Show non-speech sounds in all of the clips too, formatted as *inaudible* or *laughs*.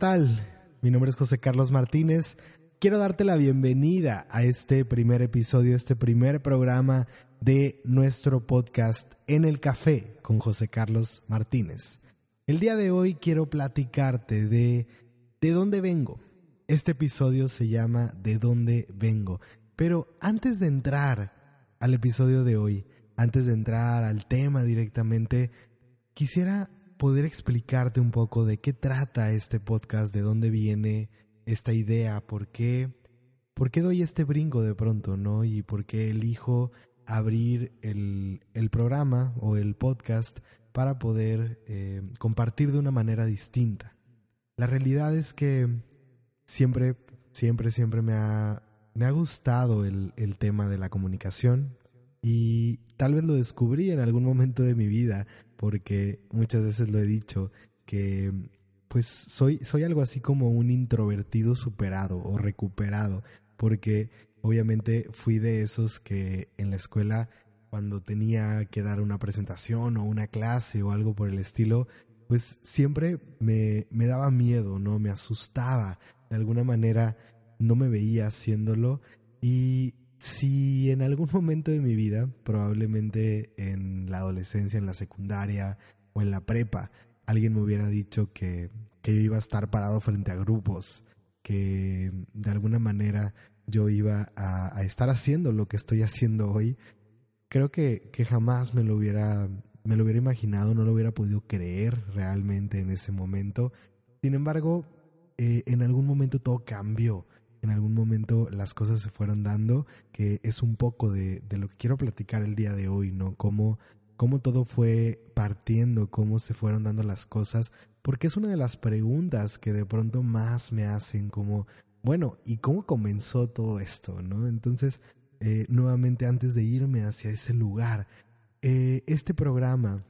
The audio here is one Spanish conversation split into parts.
Hola, ¿qué tal? Mi nombre es José Carlos Martínez. Quiero darte la bienvenida a este primer episodio, este primer programa de nuestro podcast En el Café con José Carlos Martínez. El día de hoy quiero platicarte de de dónde vengo. Este episodio se llama De dónde vengo. Pero antes de entrar al episodio de hoy, antes de entrar al tema directamente, quisiera poder explicarte un poco de qué trata este podcast, de dónde viene esta idea, por qué, por qué doy este brinco de pronto, ¿no? Y por qué elijo abrir el, el programa o el podcast para poder eh, compartir de una manera distinta. La realidad es que siempre, siempre, siempre me ha, me ha gustado el, el tema de la comunicación y tal vez lo descubrí en algún momento de mi vida porque muchas veces lo he dicho que pues soy, soy algo así como un introvertido superado o recuperado, porque obviamente fui de esos que en la escuela cuando tenía que dar una presentación o una clase o algo por el estilo, pues siempre me, me daba miedo, ¿no? Me asustaba, de alguna manera no me veía haciéndolo y si en algún *laughs* momento de mi vida, probablemente en la adolescencia, en la secundaria o en la prepa, alguien me hubiera dicho que, que yo iba a estar parado frente a grupos, que de alguna manera yo iba a, estar haciendo lo que estoy haciendo hoy, creo que, que jamás me lo hubiera me lo hubiera imaginado, no lo hubiera podido creer realmente en ese momento. Sin embargo, eh, en algún momento todo cambió en algún momento las cosas se fueron dando, que es un poco de, de lo que quiero platicar el día de hoy, ¿no? Cómo, cómo todo fue partiendo, cómo se fueron dando las cosas, porque es una de las preguntas que de pronto más me hacen como, bueno, ¿y cómo comenzó todo esto, no? Entonces, eh, nuevamente antes de irme hacia ese lugar, eh, este programa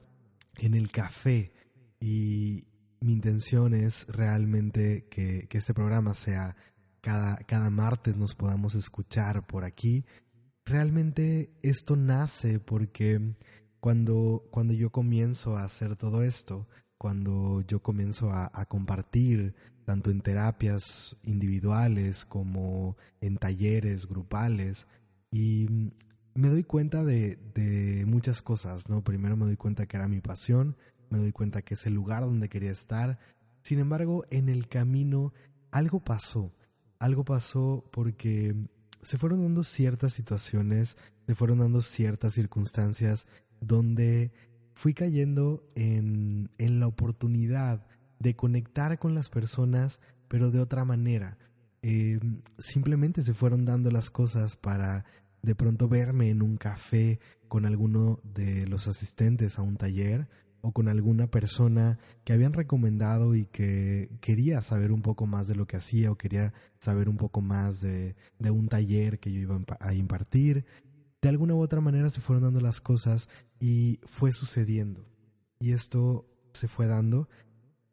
en el café y mi intención es realmente que, que este programa sea cada, cada martes nos podamos escuchar por aquí. Realmente esto nace porque cuando, cuando yo comienzo a hacer todo esto, cuando yo comienzo a, compartir tanto en terapias individuales como en talleres grupales y me doy cuenta de, de, muchas cosas, ¿no? Primero me doy cuenta que era mi pasión, me doy cuenta que es el lugar donde quería estar. Sin embargo, en el camino algo pasó algo pasó porque se fueron dando ciertas situaciones, se fueron dando ciertas circunstancias donde fui cayendo en, la oportunidad de conectar con las personas, pero de otra manera. Eh, simplemente se fueron dando las cosas para de pronto verme en un café con alguno de los asistentes a un taller o con alguna persona que habían recomendado y que quería saber un poco más de lo que hacía o quería saber un poco más de, de un taller que yo iba a impartir. De alguna u otra manera se fueron dando las cosas y fue sucediendo. Y esto se fue dando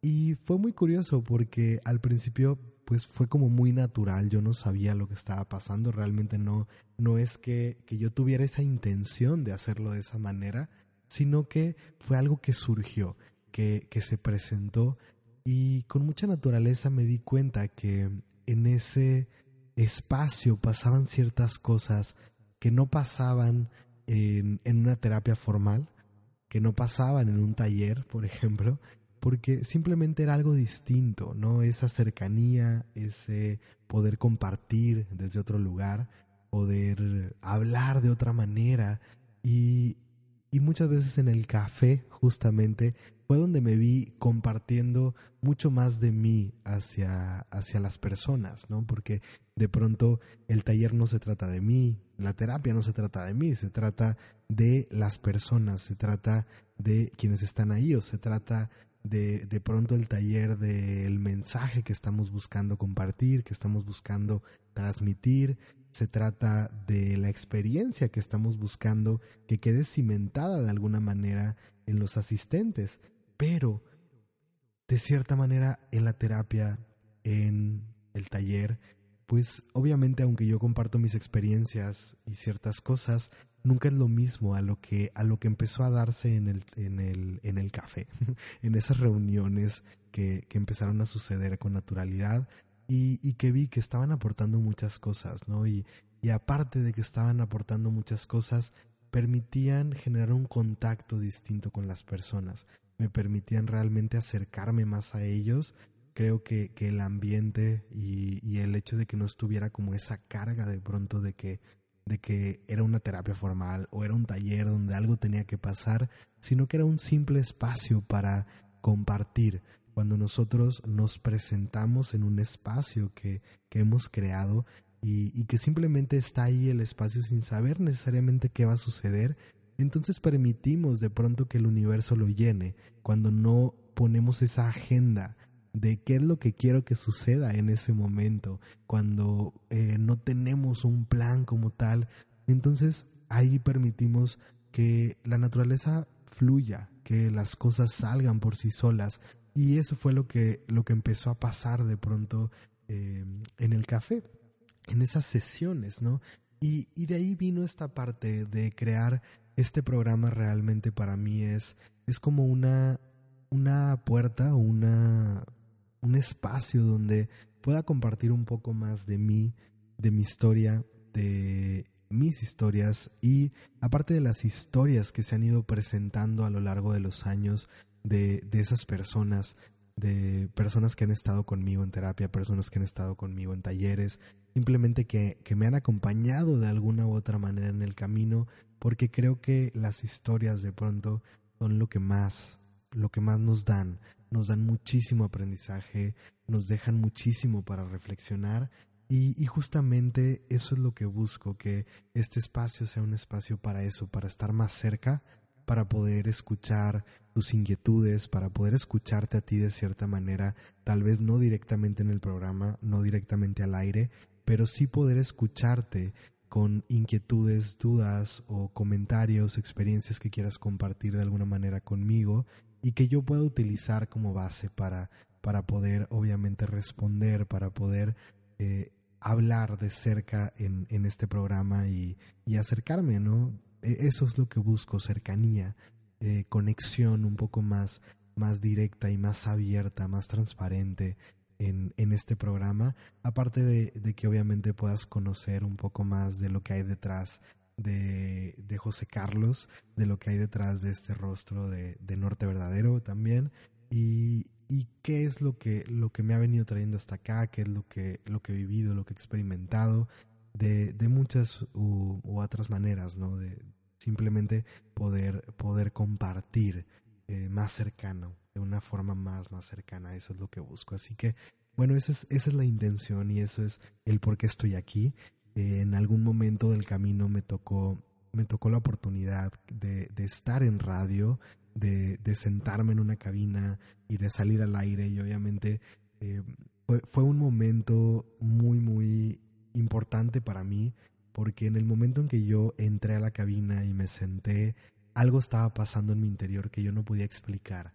y fue muy curioso porque al principio pues fue como muy natural, yo no sabía lo que estaba pasando, realmente no, no es que, que yo tuviera esa intención de hacerlo de esa manera, sino que fue algo que surgió, que, que se presentó y con mucha naturaleza me di cuenta que en ese espacio pasaban ciertas cosas que no pasaban en, en, una terapia formal, que no pasaban en un taller, por ejemplo, porque simplemente era algo distinto, ¿no? Esa cercanía, ese poder compartir desde otro lugar, poder hablar de otra manera y y muchas veces en el café justamente fue donde me vi compartiendo mucho más de mí hacia, hacia las personas, ¿no? Porque de pronto el taller no se trata de mí, la terapia no se trata de mí, se trata de las personas, se trata de quienes están ahí o se trata de, de pronto el taller del mensaje que estamos buscando compartir, que estamos buscando transmitir, se trata de la experiencia que estamos buscando que quede cimentada de alguna manera en los asistentes, pero de cierta manera en la terapia, en el taller, pues obviamente aunque yo comparto mis experiencias y ciertas cosas, nunca es lo mismo a lo que, a lo que empezó a darse en el, en el, en el café, *laughs* en esas reuniones que, que empezaron a suceder con naturalidad y, y, que vi que estaban aportando muchas cosas, ¿no? Y, y aparte de que estaban aportando muchas cosas, permitían generar un contacto distinto con las personas, me permitían realmente acercarme más a ellos. Creo que, el ambiente y, y, el hecho de que no estuviera como esa carga de pronto de que, de que era una terapia formal o era un taller donde algo tenía que pasar, sino que era un simple espacio para compartir. Cuando nosotros nos presentamos en un espacio que, que hemos creado, y, que simplemente está ahí el espacio sin saber necesariamente qué va a suceder, entonces permitimos de pronto que el universo lo llene cuando no ponemos esa agenda de qué es lo que quiero que suceda en ese momento, cuando eh, no tenemos un plan como tal, entonces ahí permitimos que la naturaleza fluya, que las cosas salgan por sí solas. Y eso fue lo que, lo que empezó a pasar de pronto eh, en el café en esas sesiones, ¿no? Y, y de ahí vino esta parte de crear este programa realmente para mí es, es como una, una puerta, una, un espacio donde pueda compartir un poco más de mí, de mi historia, de mis historias y aparte de las historias que se han ido presentando a lo largo de los años de, de esas personas, de personas que han estado conmigo en terapia, personas que han estado conmigo en talleres, simplemente que, que, me han acompañado de alguna u otra manera en el camino, porque creo que las historias de pronto son lo que más, lo que más nos dan, nos dan muchísimo aprendizaje, nos dejan muchísimo para reflexionar y, y justamente eso es lo que busco, que este espacio sea un espacio para eso, para estar más cerca para poder escuchar tus inquietudes, para poder escucharte a ti de cierta manera, tal vez no directamente en el programa, no directamente al aire, pero sí poder escucharte con inquietudes, dudas o comentarios, experiencias que quieras compartir de alguna manera conmigo y que yo pueda utilizar como base para, para poder obviamente responder, para poder eh, hablar de cerca en, en este programa y, y acercarme, ¿no? E, eso es lo que busco, cercanía, eh, conexión un poco más, más directa y más abierta, más transparente en, en este programa, aparte de, de, que obviamente puedas conocer un poco más de lo que hay detrás de, de José Carlos, de lo que hay detrás de este rostro de, de Norte Verdadero también, y, y qué es lo que, lo que me ha venido trayendo hasta acá, qué es lo que, lo que he vivido, lo que he experimentado, de, de muchas u, otras maneras, ¿no? De simplemente poder, poder compartir eh, más cercano, de una forma más, más cercana. Eso es lo que busco. Así que, bueno, esa es, esa es la intención y eso es el por qué estoy aquí. Eh, en algún momento del camino me tocó, me tocó la oportunidad de, estar en radio, de, de, sentarme en una cabina y de salir al aire y obviamente eh, fue, fue un momento muy, muy importante para mí porque en el momento en que yo entré a la cabina y me senté, algo estaba pasando en mi interior que yo no podía explicar.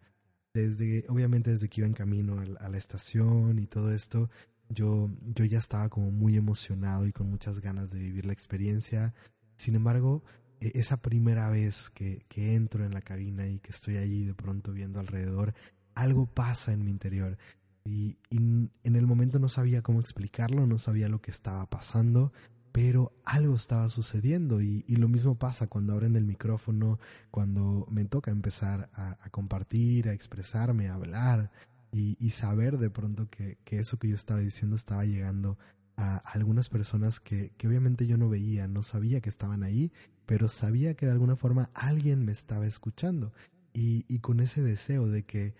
Desde, obviamente desde que iba en camino a la estación y todo esto, yo, yo ya estaba como muy emocionado y con muchas ganas de vivir la experiencia. Sin embargo, e, esa primera vez que, que entro en la cabina y que estoy allí de pronto viendo alrededor, algo pasa en mi interior. Y, en el momento no sabía cómo explicarlo, no sabía lo que estaba pasando, pero algo estaba sucediendo y, lo mismo pasa cuando abren el micrófono, cuando me toca empezar a, compartir, a expresarme, a hablar y, saber de pronto que, eso que yo estaba diciendo estaba llegando a algunas personas que, que obviamente yo no veía, no sabía que estaban ahí, pero sabía que de alguna forma alguien me estaba escuchando. Y, y con ese deseo de que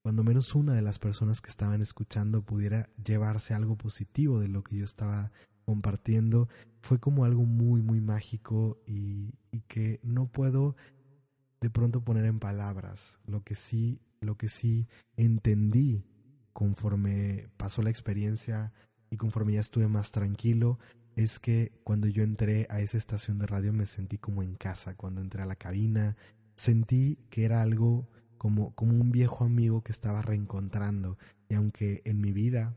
cuando menos una de las personas que estaban escuchando pudiera llevarse algo positivo de lo que yo estaba compartiendo, fue como algo muy, muy mágico y, y que no puedo de pronto poner en palabras. Lo que sí, lo que sí entendí conforme pasó la experiencia y conforme ya estuve más tranquilo, es que cuando yo entré a esa estación de radio me sentí como en casa, cuando entré a la cabina, sentí que era algo como, como un viejo amigo que estaba reencontrando. Y aunque en mi vida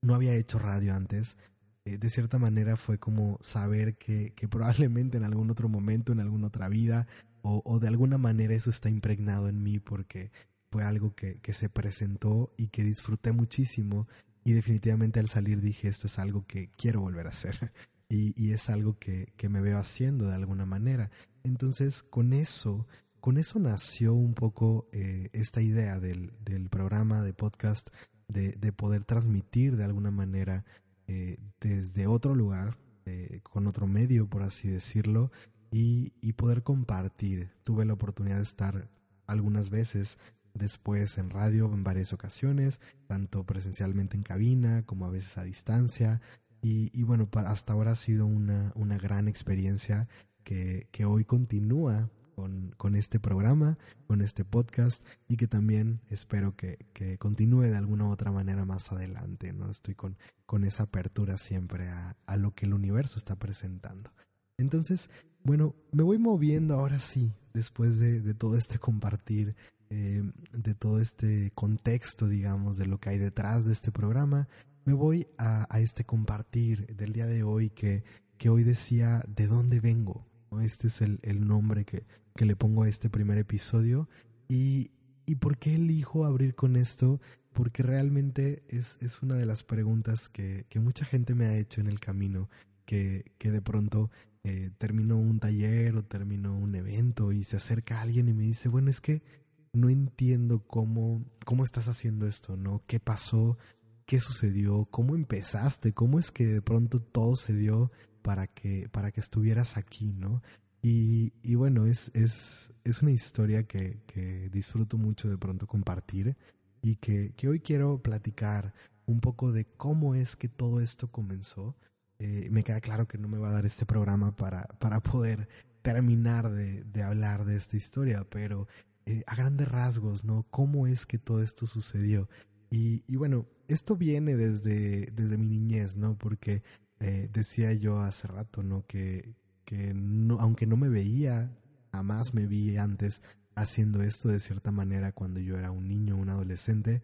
no había hecho radio antes, eh, de cierta manera fue como saber que, que, probablemente en algún otro momento, en alguna otra vida, o, o, de alguna manera eso está impregnado en mí porque fue algo que, que se presentó y que disfruté muchísimo y definitivamente al salir dije esto es algo que quiero volver a hacer *laughs* y, y es algo que, que me veo haciendo de alguna manera. Entonces con eso con eso nació un poco eh, esta idea del, del, programa de podcast de, de, poder transmitir de alguna manera eh, desde otro lugar, eh, con otro medio, por así decirlo, y, y, poder compartir. Tuve la oportunidad de estar algunas veces después en radio en varias ocasiones, tanto presencialmente en cabina como a veces a distancia. Y, y bueno, para, hasta ahora ha sido una, una gran experiencia que, que hoy continúa con, con, este programa, con este podcast y que también espero que, que, continúe de alguna u otra manera más adelante. ¿no? Estoy con, con esa apertura siempre a, a, lo que el universo está presentando. Entonces, bueno, me voy moviendo ahora sí, después de, de todo este compartir, eh, de todo este contexto, digamos, de lo que hay detrás de este programa, me voy a, a este compartir del día de hoy que, que hoy decía de dónde vengo, este es el, el nombre que, que, le pongo a este primer episodio. Y, ¿Y por qué elijo abrir con esto? Porque realmente es, es una de las preguntas que, que, mucha gente me ha hecho en el camino, que, que de pronto eh, un taller o termino un evento y se acerca alguien y me dice, bueno, es que no entiendo cómo, cómo estás haciendo esto, ¿no? ¿Qué pasó? ¿Qué sucedió? ¿Cómo empezaste? ¿Cómo es que de pronto todo se dio para que, para que estuvieras aquí, ¿no? Y, bueno, es, es, es una historia que, disfruto mucho de pronto compartir y que, que, hoy quiero platicar un poco de cómo es que todo esto comenzó. Eh, me queda claro que no me va a dar este programa para, para poder terminar de, de hablar de esta historia, pero eh, a grandes rasgos, ¿no? ¿Cómo es que todo esto sucedió? Y, y bueno, esto viene desde, desde mi niñez, ¿no? Porque eh, decía yo hace rato, ¿no? Que, que no, aunque no me veía, jamás me vi antes haciendo esto de cierta manera cuando yo era un niño, un adolescente.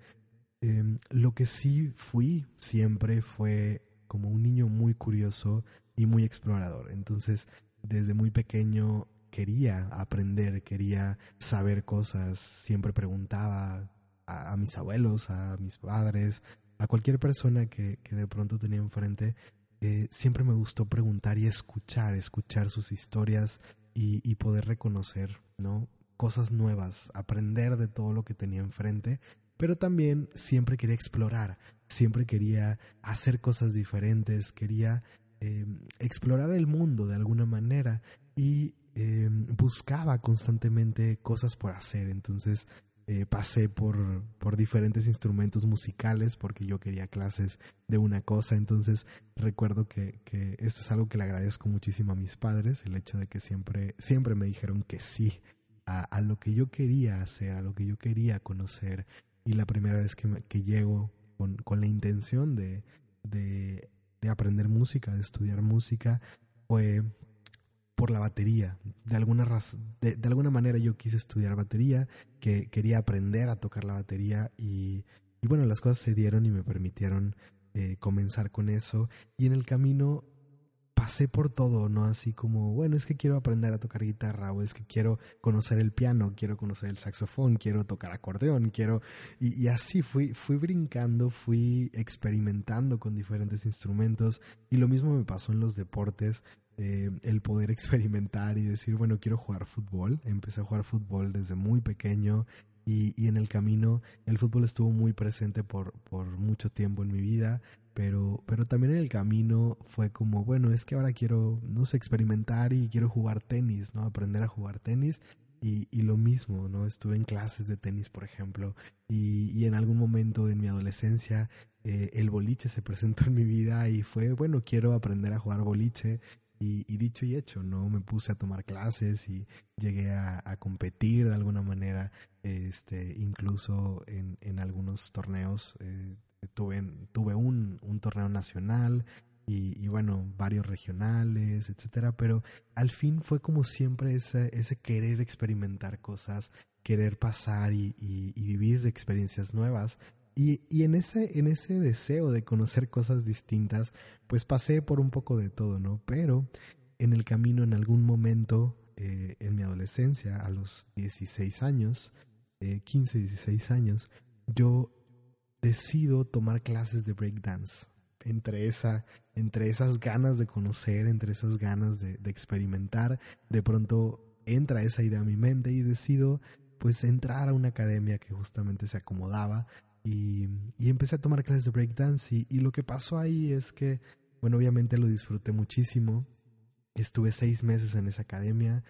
Eh, lo que sí fui siempre fue como un niño muy curioso y muy explorador. Entonces, desde muy pequeño quería aprender, quería saber cosas, siempre preguntaba a, a mis abuelos, a mis padres, a cualquier persona que, que de pronto tenía enfrente eh, siempre me gustó preguntar y escuchar, escuchar sus historias y, poder reconocer, ¿no? Cosas nuevas, aprender de todo lo que tenía enfrente, pero también siempre quería explorar, siempre quería hacer cosas diferentes, quería eh, explorar el mundo de alguna manera y eh, buscaba constantemente cosas por hacer. Entonces, eh, pasé por, por diferentes instrumentos musicales porque yo quería clases de una cosa. Entonces recuerdo que, que esto es algo que le agradezco muchísimo a mis padres, el hecho de que siempre, siempre me dijeron que sí a, lo que yo quería hacer, a lo que yo quería conocer. Y la primera vez que, que llego con, con la intención de, de, de aprender música, de estudiar música, fue por la batería. De alguna, de, de, alguna manera yo quise estudiar batería, que quería aprender a tocar la batería y, bueno, las cosas se dieron y me permitieron eh, comenzar con eso. Y en el camino pasé por todo, ¿no? Así como, bueno, es que quiero aprender a tocar guitarra o es que quiero conocer el piano, quiero conocer el saxofón, quiero tocar acordeón, quiero... Y, y así fui, fui brincando, fui experimentando con diferentes instrumentos y lo mismo me pasó en los deportes eh, el poder *laughs* experimentar y decir, bueno, quiero jugar fútbol. Empecé a jugar fútbol desde muy pequeño y, y en el camino el fútbol estuvo muy presente por, por mucho tiempo en mi vida, pero, pero también en el camino fue como, bueno, es que ahora quiero, no sé, experimentar y quiero jugar tenis, ¿no? Aprender a jugar tenis. Y, y, lo mismo, ¿no? Estuve en clases de tenis, por ejemplo, y, y en algún momento en mi adolescencia eh, el boliche se *laughs* presentó en mi vida y fue, bueno, quiero aprender a jugar boliche y, dicho y hecho, ¿no? Me puse a tomar clases y llegué a, competir de alguna manera, este, incluso en, en algunos torneos. Eh, tuve tuve un, torneo nacional y, bueno, varios regionales, etcétera, pero al fin fue como siempre ese, ese querer experimentar cosas, querer pasar y vivir experiencias nuevas Y, y, en, ese, en ese deseo de conocer cosas distintas, pues pasé por un poco de todo, ¿no? Pero en el camino, en algún momento, eh, en mi adolescencia, a los 16 años, eh, 15, 16 años, yo decido tomar clases de breakdance. Entre, esa, entre esas ganas de conocer, entre esas ganas de, de experimentar, de pronto entra esa idea a mi mente y decido pues entrar a una academia que justamente se acomodaba y, y empecé a tomar clases de breakdance y, y, lo que pasó ahí es que, bueno, obviamente lo disfruté muchísimo. Estuve seis meses en esa academia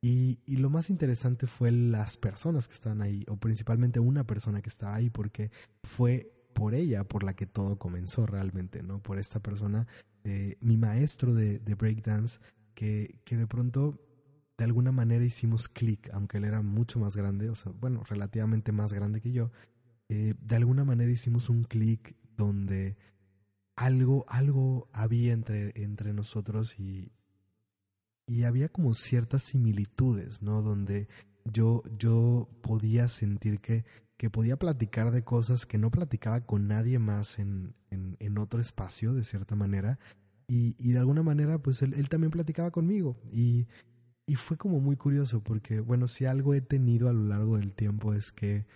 y, y, lo más interesante fue las personas que estaban ahí, o principalmente una persona que estaba ahí, porque fue por ella por la que todo comenzó realmente, ¿no? Por esta persona, eh, mi maestro de, de breakdance, que, que de pronto de alguna manera hicimos clic, aunque él era mucho más grande, o sea, bueno, relativamente más grande que yo, eh, de alguna manera hicimos un clic donde algo, algo había entre, entre nosotros y, y había como ciertas similitudes, ¿no? Donde yo, yo podía sentir que, que podía platicar de cosas que no platicaba con nadie más en, en, en otro espacio, de cierta manera. Y, y de alguna manera, pues él, él también platicaba conmigo. Y, y fue como muy curioso porque, bueno, si algo he tenido a lo largo del tiempo es que,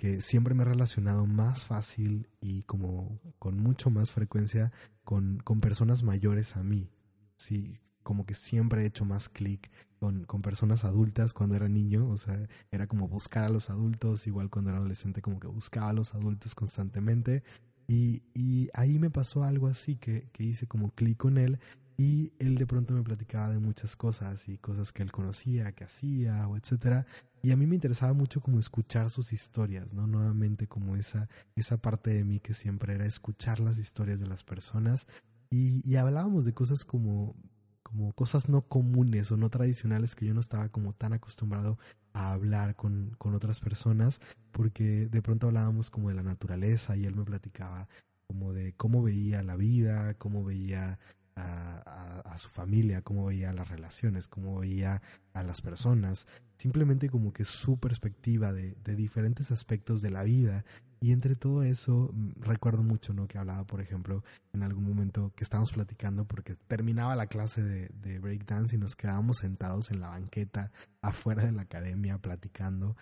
que siempre me he relacionado más fácil y como con mucho más frecuencia con, con personas mayores a mí. Sí, como que siempre he hecho más clic con, con personas adultas cuando era niño, o sea, era como buscar a los adultos, igual cuando era adolescente como que buscaba a los adultos constantemente. Y, y ahí me pasó algo así que, que hice como clic con él y él de pronto me platicaba de muchas cosas y cosas que él conocía, que hacía o etcétera. Y a mí me interesaba mucho como escuchar sus historias, ¿no? Nuevamente como esa, esa parte de mí que siempre era escuchar las historias de las personas. Y, y hablábamos de cosas como, como cosas no comunes o no tradicionales que yo no estaba como tan acostumbrado a hablar con, con otras personas, porque de pronto hablábamos como de la naturaleza y él me platicaba como de cómo veía la vida, cómo veía a, su familia, cómo veía las relaciones, cómo veía a las personas, simplemente como que su perspectiva de, diferentes aspectos de la vida. Y entre todo eso, mm, recuerdo mucho, ¿no? Que hablaba, por ejemplo, en algún momento que estábamos platicando porque terminaba la clase de, de breakdance y nos quedábamos sentados en la banqueta afuera de la academia platicando.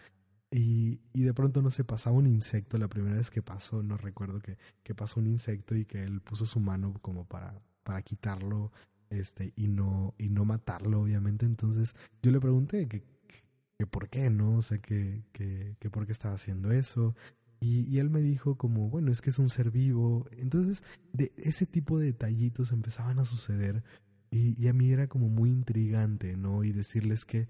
Y, y, de pronto no se pasaba un insecto, la primera vez que pasó, no recuerdo que, que pasó un insecto y que él puso su mano como para, para quitarlo este y no y no matarlo obviamente. Entonces yo le pregunté que, que, por qué no o sea que, que, que por qué estaba haciendo eso. Y, y, él me dijo como bueno es que es un ser vivo entonces de ese tipo de detallitos empezaban a suceder y, y a mí era como muy intrigante no y decirles que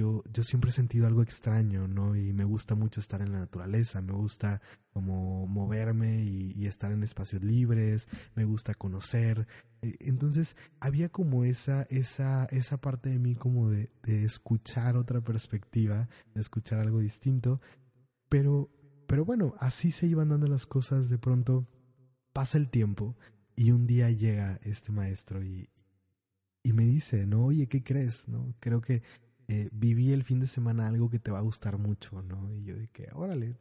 yo, yo siempre he sentido algo extraño, ¿no? Y me gusta mucho estar en la naturaleza, me gusta como moverme y, y estar en espacios libres, me gusta conocer. E, entonces había como esa, esa, esa parte de mí como de, de escuchar otra perspectiva, de escuchar algo distinto, pero, pero bueno, así se iban dando las cosas, de pronto pasa el tiempo y un día llega este maestro y, y me dice, no, oye, ¿qué crees? No, creo que eh, viví el fin de semana algo que te va a gustar mucho, ¿no? Y yo dije, órale,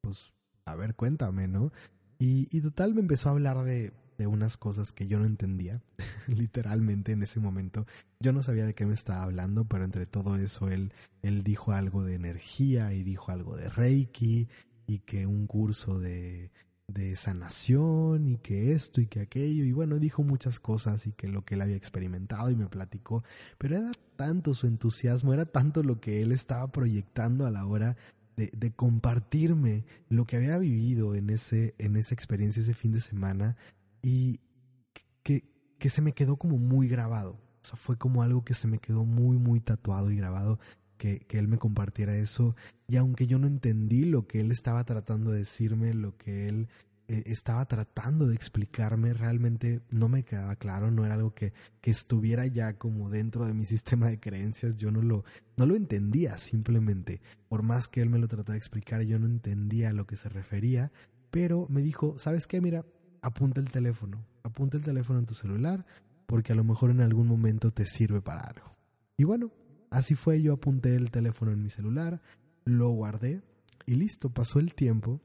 pues a ver, cuéntame, ¿no? Y, y total me empezó a hablar de, de unas cosas que yo no entendía, *laughs* literalmente en ese momento. Yo no sabía de qué me estaba hablando, pero entre todo eso él, él dijo algo de energía y dijo algo de Reiki y que un curso de, de sanación y que esto y que aquello y bueno dijo muchas cosas y que lo que él había experimentado y me platicó pero era tanto su entusiasmo era tanto lo que él estaba proyectando a la hora de, de compartirme lo que había vivido en ese en esa experiencia ese fin de semana y que, que se me quedó como muy grabado. O sea fue como algo que se me quedó muy muy tatuado y grabado que, él me compartiera eso. Y aunque yo no entendí lo que él estaba tratando de decirme, lo que él eh, estaba tratando de explicarme, realmente no me quedaba claro, no era algo que, que estuviera ya como dentro de mi *laughs* sistema de creencias, yo no lo, no lo entendía simplemente. Por más que él me lo trataba de explicar, yo no entendía a lo que se refería, pero me dijo, ¿sabes qué? Mira, apunta el teléfono, apunta el teléfono en tu celular, porque a lo mejor en algún momento te sirve para algo. Y bueno, Así fue, yo apunté el teléfono en mi celular, lo guardé y listo, pasó el tiempo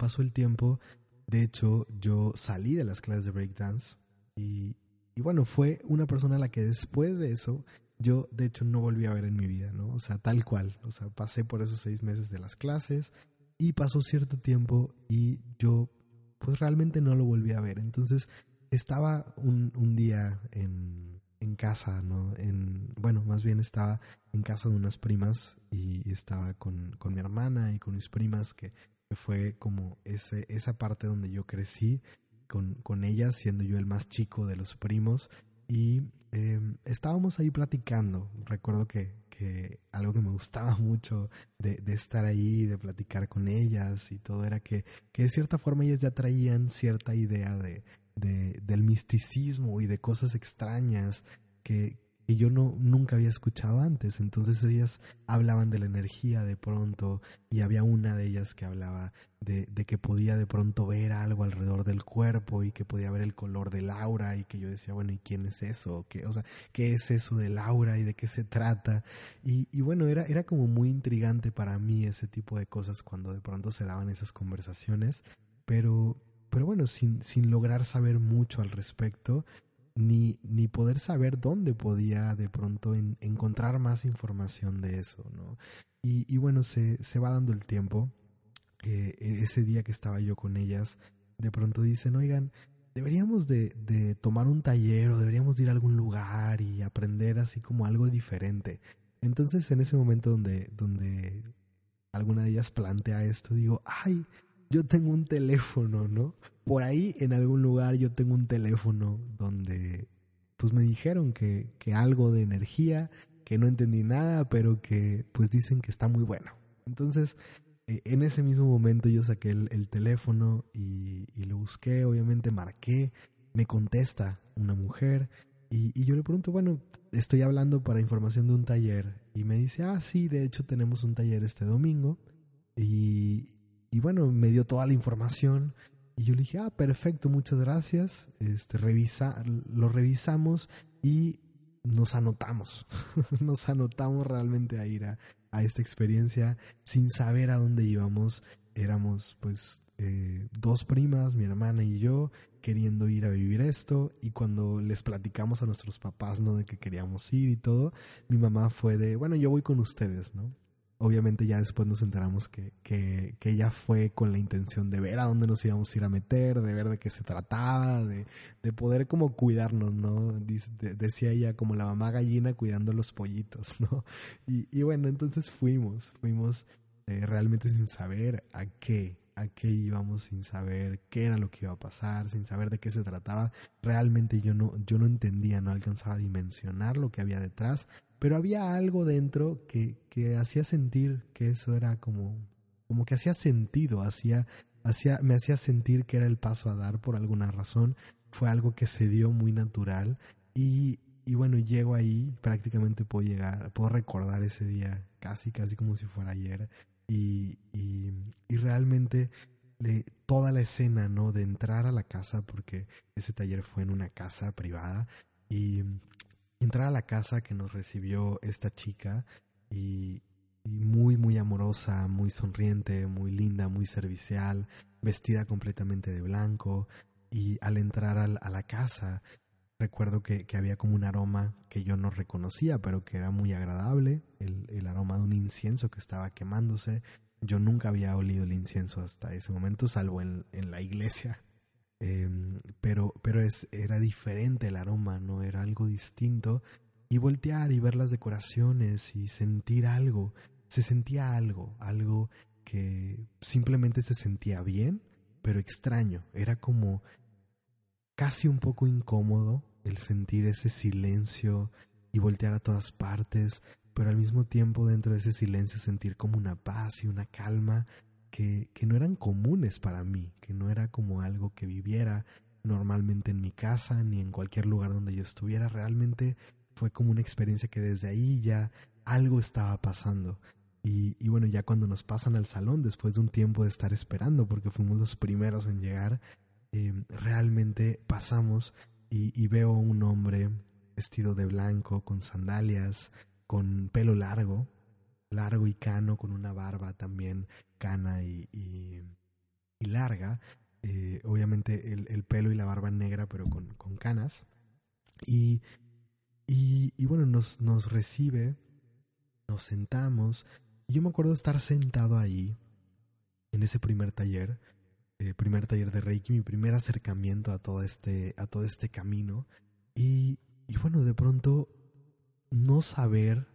pasó el tiempo, de hecho yo salí de las clases de breakdance y, y bueno, fue una persona a la que después de eso yo de hecho no volví a ver en mi vida, ¿no? O sea, tal cual, o sea, pasé por esos seis meses de las clases y pasó cierto tiempo y yo pues realmente no lo volví a ver. Entonces estaba un, un día en, en, casa, ¿no? En, bueno, más bien estaba en casa de unas primas y estaba con, con mi hermana y con mis primas, que, fue como ese, esa parte donde yo crecí con, con ellas, siendo yo el más chico de los primos y em, estábamos ahí platicando. Recuerdo que, que, algo que me gustaba *laughs* mucho de, de, estar ahí, de platicar con ellas y todo era que, que de cierta forma ellas ya traían cierta idea de, de, del misticismo y de cosas extrañas que, que yo no, nunca había escuchado antes. Entonces ellas hablaban de la energía de pronto y había una de ellas que hablaba de, de, que podía de pronto ver algo alrededor del cuerpo y que podía ver el color del aura y que yo decía, bueno, ¿y quién es eso? ¿Qué, o sea, ¿qué es eso del aura y de qué se trata? Y, y bueno, era, era como muy intrigante para mí ese tipo de cosas cuando de pronto se daban esas conversaciones, pero, pero bueno, sin, sin lograr saber mucho al respecto, ni, ni poder saber dónde podía de pronto en, encontrar más información de eso, ¿no? Y, y bueno, se, se, va dando el tiempo. Eh, ese día que estaba yo con ellas, de pronto dicen, oigan, deberíamos de, de, tomar un taller o deberíamos de ir a algún lugar y aprender así como algo diferente. Entonces en ese momento donde, donde alguna de ellas plantea esto, digo, ay, yo tengo un teléfono, ¿no? Por ahí en algún lugar yo tengo un teléfono donde pues me dijeron que, que algo de energía, que no entendí nada, pero que pues dicen que está muy bueno. Entonces, eh, en ese mismo momento yo saqué el, el teléfono y, y, lo busqué, obviamente marqué, me contesta una mujer y, y yo le pregunto, bueno, estoy hablando para información de un taller y me dice, ah, sí, de hecho tenemos un taller este domingo y, y bueno, me dio toda la información y yo le dije, ah, perfecto, muchas gracias. Este, revisa, lo revisamos y nos anotamos. *laughs* nos anotamos realmente a ir a, a, esta experiencia sin saber a dónde íbamos. Éramos pues eh, dos primas, mi hermana y yo, queriendo ir a vivir esto. Y cuando les platicamos a nuestros papás, ¿no? De que queríamos ir y todo, mi mamá fue de, bueno, yo voy con ustedes, ¿no? Obviamente ya después nos enteramos que, que, que, ella fue con la intención de ver a dónde nos íbamos a ir a meter, de ver de qué se trataba, de, de poder como cuidarnos, ¿no? Dice, de, decía ella como la mamá gallina cuidando los pollitos, *laughs* ¿no? Y, y bueno, entonces fuimos, fuimos eh, realmente sin saber a qué, a qué íbamos, sin saber qué era lo que iba a pasar, sin saber de qué se trataba. Realmente yo no, yo no entendía, no alcanzaba a dimensionar lo que había detrás pero había algo dentro que, que hacía sentir que eso era como, como que hacía sentido, hacía, hacía, me hacía sentir que era el paso a dar por alguna razón. Fue algo que se dio muy natural y, y bueno, llego ahí, prácticamente puedo llegar, puedo recordar ese día casi, casi como si fuera ayer. Y, y, realmente toda la escena, ¿no? De entrar a la casa, porque ese taller fue en una casa privada, y entrar a la casa que nos recibió esta chica y, y, muy, muy amorosa, muy sonriente, muy linda, muy servicial, vestida completamente de blanco. Y al entrar al, a la casa, recuerdo que, que, había como un aroma que yo no reconocía, pero que era muy agradable, el, el aroma de un incienso que estaba quemándose. Yo nunca había olido el incienso hasta ese momento, salvo en, en la iglesia *laughs* eh, pero, pero es, era diferente el aroma, ¿no? Era algo distinto. Y voltear y ver las decoraciones y sentir algo, se sentía algo, algo que simplemente se sentía bien, pero extraño. Era como casi un poco incómodo el sentir ese silencio y voltear a todas partes, pero al mismo tiempo dentro de ese silencio sentir como una paz y una calma que, que no eran comunes para mí, que no era como algo que viviera normalmente en mi casa ni en cualquier lugar donde yo estuviera. Realmente fue como una experiencia que desde ahí ya algo estaba pasando. Y, bueno, ya cuando nos pasan al salón, después de un tiempo de estar esperando, porque fuimos los primeros en llegar, eh, realmente pasamos y, y veo un hombre vestido de blanco, con sandalias, con pelo largo, largo y cano, con una barba también cana y, y, y larga, eh, obviamente el, pelo y la barba negra, pero con, canas. Y, y, bueno, nos, nos recibe, nos sentamos. Y yo me acuerdo estar sentado ahí, en ese primer taller, eh, primer taller de Reiki, mi primer acercamiento a todo este, a todo este camino. Y, y bueno, de pronto no saber,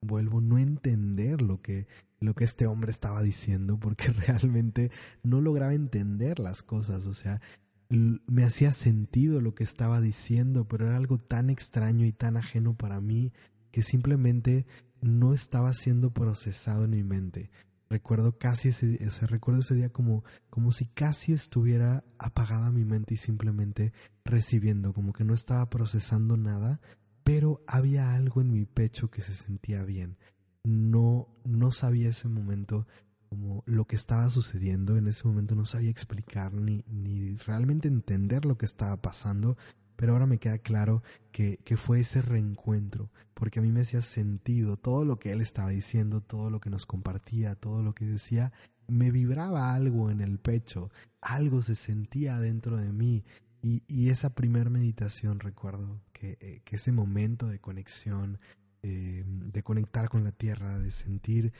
vuelvo, no entender lo que, lo que este hombre estaba diciendo, porque *laughs* realmente no lograba entender las cosas, o sea, me hacía sentido lo que estaba diciendo, pero era algo tan extraño y tan ajeno para mí que simplemente no estaba siendo procesado en mi mente. Recuerdo casi ese, sea, recuerdo ese día como, como si casi estuviera apagada mi mente y simplemente recibiendo, como que no estaba procesando nada, pero había algo en mi pecho que se sentía bien. No, no sabía ese momento como lo que estaba sucediendo, en ese momento no sabía explicar ni, ni realmente entender lo que estaba pasando, pero ahora me queda claro que, que, fue ese reencuentro, porque a mí me hacía sentido todo lo que él estaba diciendo, todo lo que nos compartía, todo lo que decía, me vibraba algo en el pecho, algo se sentía dentro de mí, y, y esa primer meditación recuerdo eh, que, ese momento de conexión, eh, de conectar con la tierra, de sentir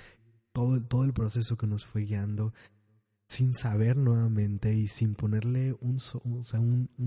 todo, todo el proceso que nos fue guiando, sin saber nuevamente y sin ponerle un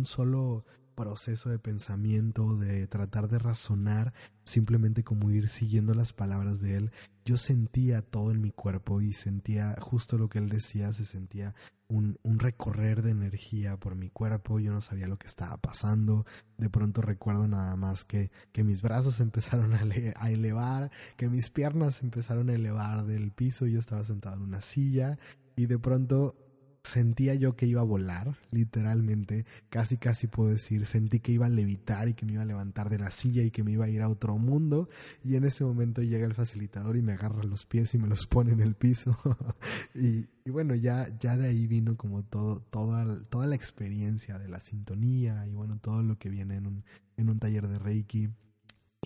solo proceso de pensamiento, de tratar de razonar, simplemente como ir siguiendo las palabras de él, yo sentía todo en mi cuerpo y sentía justo lo que él decía, se sentía un, un, recorrer de energía por mi cuerpo, yo no sabía lo que estaba pasando, de pronto recuerdo nada más que, que mis brazos *laughs* empezaron a, a elevar, que mis piernas empezaron a elevar del piso, yo estaba sentado en una silla y de pronto sentía yo que iba a volar, literalmente, casi casi puedo decir, sentí que iba a levitar y que me iba a levantar de la silla y que me iba a ir a otro mundo. Y en ese momento llega el facilitador y me agarra los pies y me los pone en el piso. *laughs* Y, bueno, ya, ya de ahí vino como todo, toda, toda la experiencia de la sintonía y bueno, todo lo que viene en un, en un taller de Reiki.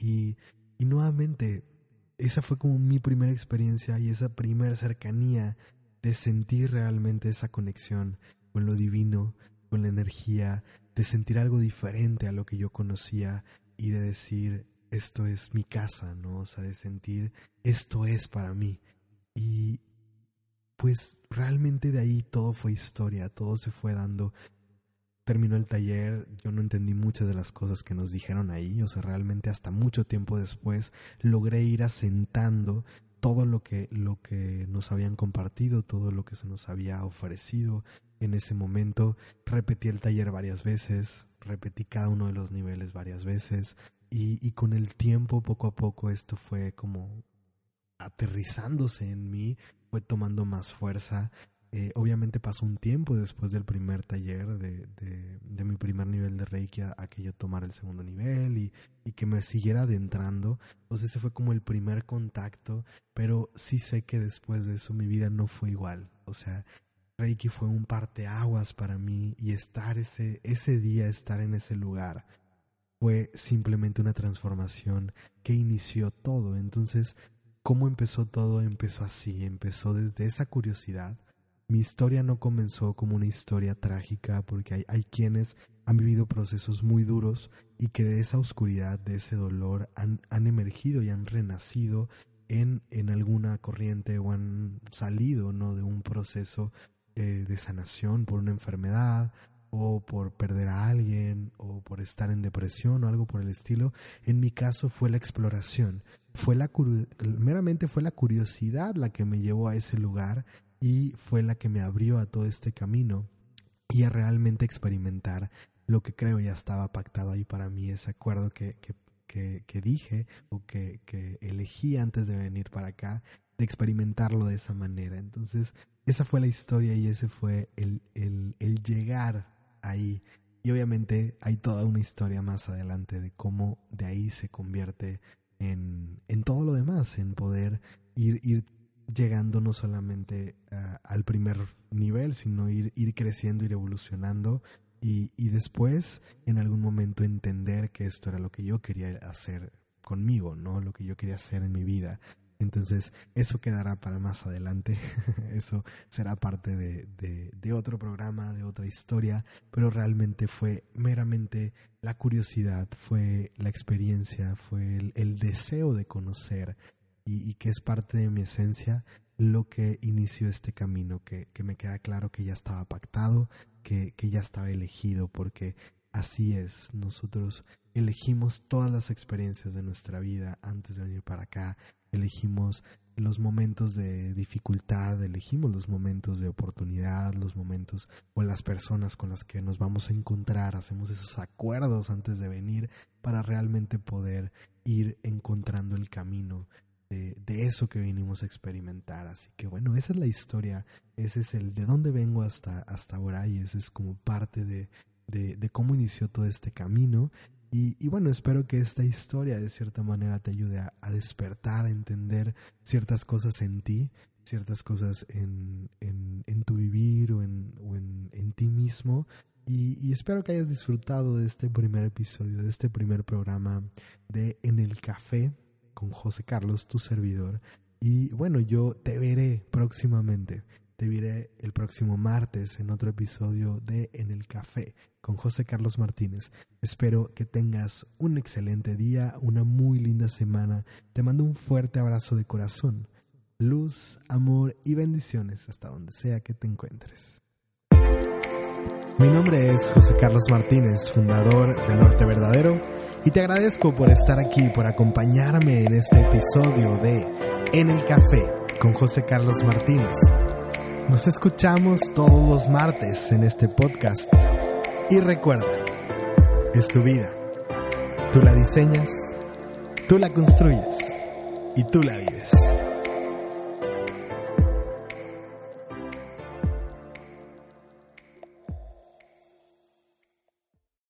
Y, y nuevamente esa fue como mi primera experiencia y esa primera cercanía de sentir realmente esa conexión con lo divino, con la energía, de sentir algo diferente a lo que yo conocía y de decir, esto es mi casa, ¿no? O sea, de sentir, esto es para mí. Y pues realmente de ahí todo fue historia, todo se fue dando. Terminó el taller, yo no entendí muchas de las cosas que nos dijeron ahí, o sea, realmente hasta mucho tiempo después logré ir asentando todo lo que, lo que nos habían compartido, todo lo que se nos había ofrecido en ese momento. Repetí el taller varias veces, repetí cada uno de los niveles varias veces y, y con el tiempo, poco a poco, esto fue como aterrizándose en mí, fue tomando más fuerza eh, obviamente pasó un tiempo después del primer taller, de, de, mi primer nivel de Reiki, a, que yo tomara el segundo nivel y, y, que me siguiera adentrando. Entonces ese fue como el primer contacto, pero sí sé que después de eso mi vida no fue igual. O sea, Reiki fue un parteaguas para mí y estar ese, ese día, estar en ese lugar, fue simplemente una transformación que inició todo. Entonces, ¿cómo empezó todo? Empezó así, empezó desde esa curiosidad mi historia no comenzó como una historia trágica porque hay, hay, quienes han vivido procesos muy duros y que de esa oscuridad, de ese dolor, han, han emergido y han renacido en, en, alguna corriente o han salido ¿no? de un proceso eh, de sanación por una enfermedad o por perder a alguien o por estar en depresión o algo por el estilo. En mi caso fue la exploración, fue la meramente fue la curiosidad la que me llevó a ese lugar y fue la que me abrió a todo este camino y a realmente experimentar lo que creo ya estaba pactado ahí para mí, ese acuerdo que, que, que, dije o que, que elegí antes de venir para acá, de experimentarlo de esa manera. Entonces, esa fue la historia y ese fue el, el, el llegar ahí. Y obviamente hay toda una historia más adelante de cómo de ahí se convierte en, en todo lo demás, en poder ir, ir llegando no solamente ah, al primer nivel, sino ir, ir creciendo, ir evolucionando y, y, después en algún momento entender que esto era lo que yo quería hacer conmigo, ¿no? Lo que yo quería hacer en mi vida. Entonces, eso quedará para más adelante. *laughs* eso será parte de, de, otro programa, de otra historia, pero realmente fue meramente la curiosidad, fue la experiencia, fue el, deseo de conocer y, que es parte de mi esencia lo que inició este camino, que, que me queda claro que ya estaba pactado, que, que ya estaba elegido, porque así es, nosotros elegimos todas las experiencias de nuestra vida antes de venir para acá, elegimos los momentos de dificultad, elegimos los momentos de oportunidad, los momentos o las personas con las que nos vamos a encontrar, hacemos esos acuerdos antes de venir para realmente poder ir encontrando el camino de, eso que vinimos a experimentar. Así que bueno, esa es la historia, ese es el de dónde vengo hasta, hasta ahora y ese es como parte de, de cómo inició todo este camino y, bueno, espero que esta historia de cierta manera te ayude a, despertar, a entender ciertas cosas en ti, ciertas cosas en, en, tu vivir o en, en, ti mismo. Y, y, espero que hayas disfrutado de este primer episodio, de este primer programa de En el Café con José Carlos, tu servidor. Y bueno, yo te veré próximamente. Te veré el próximo martes en otro episodio de En el Café con José Carlos Martínez. Espero que tengas un excelente día, una muy linda semana. Te mando un fuerte abrazo de corazón. Luz, amor y bendiciones hasta donde sea que te encuentres. Mi nombre es José Carlos Martínez, fundador de Norte Verdadero, y te agradezco por estar aquí, por acompañarme en este episodio de En el Café con José Carlos Martínez. Nos escuchamos todos los martes en este podcast. Y recuerda, es tu vida. Tú la diseñas, tú la construyes y tú la vives.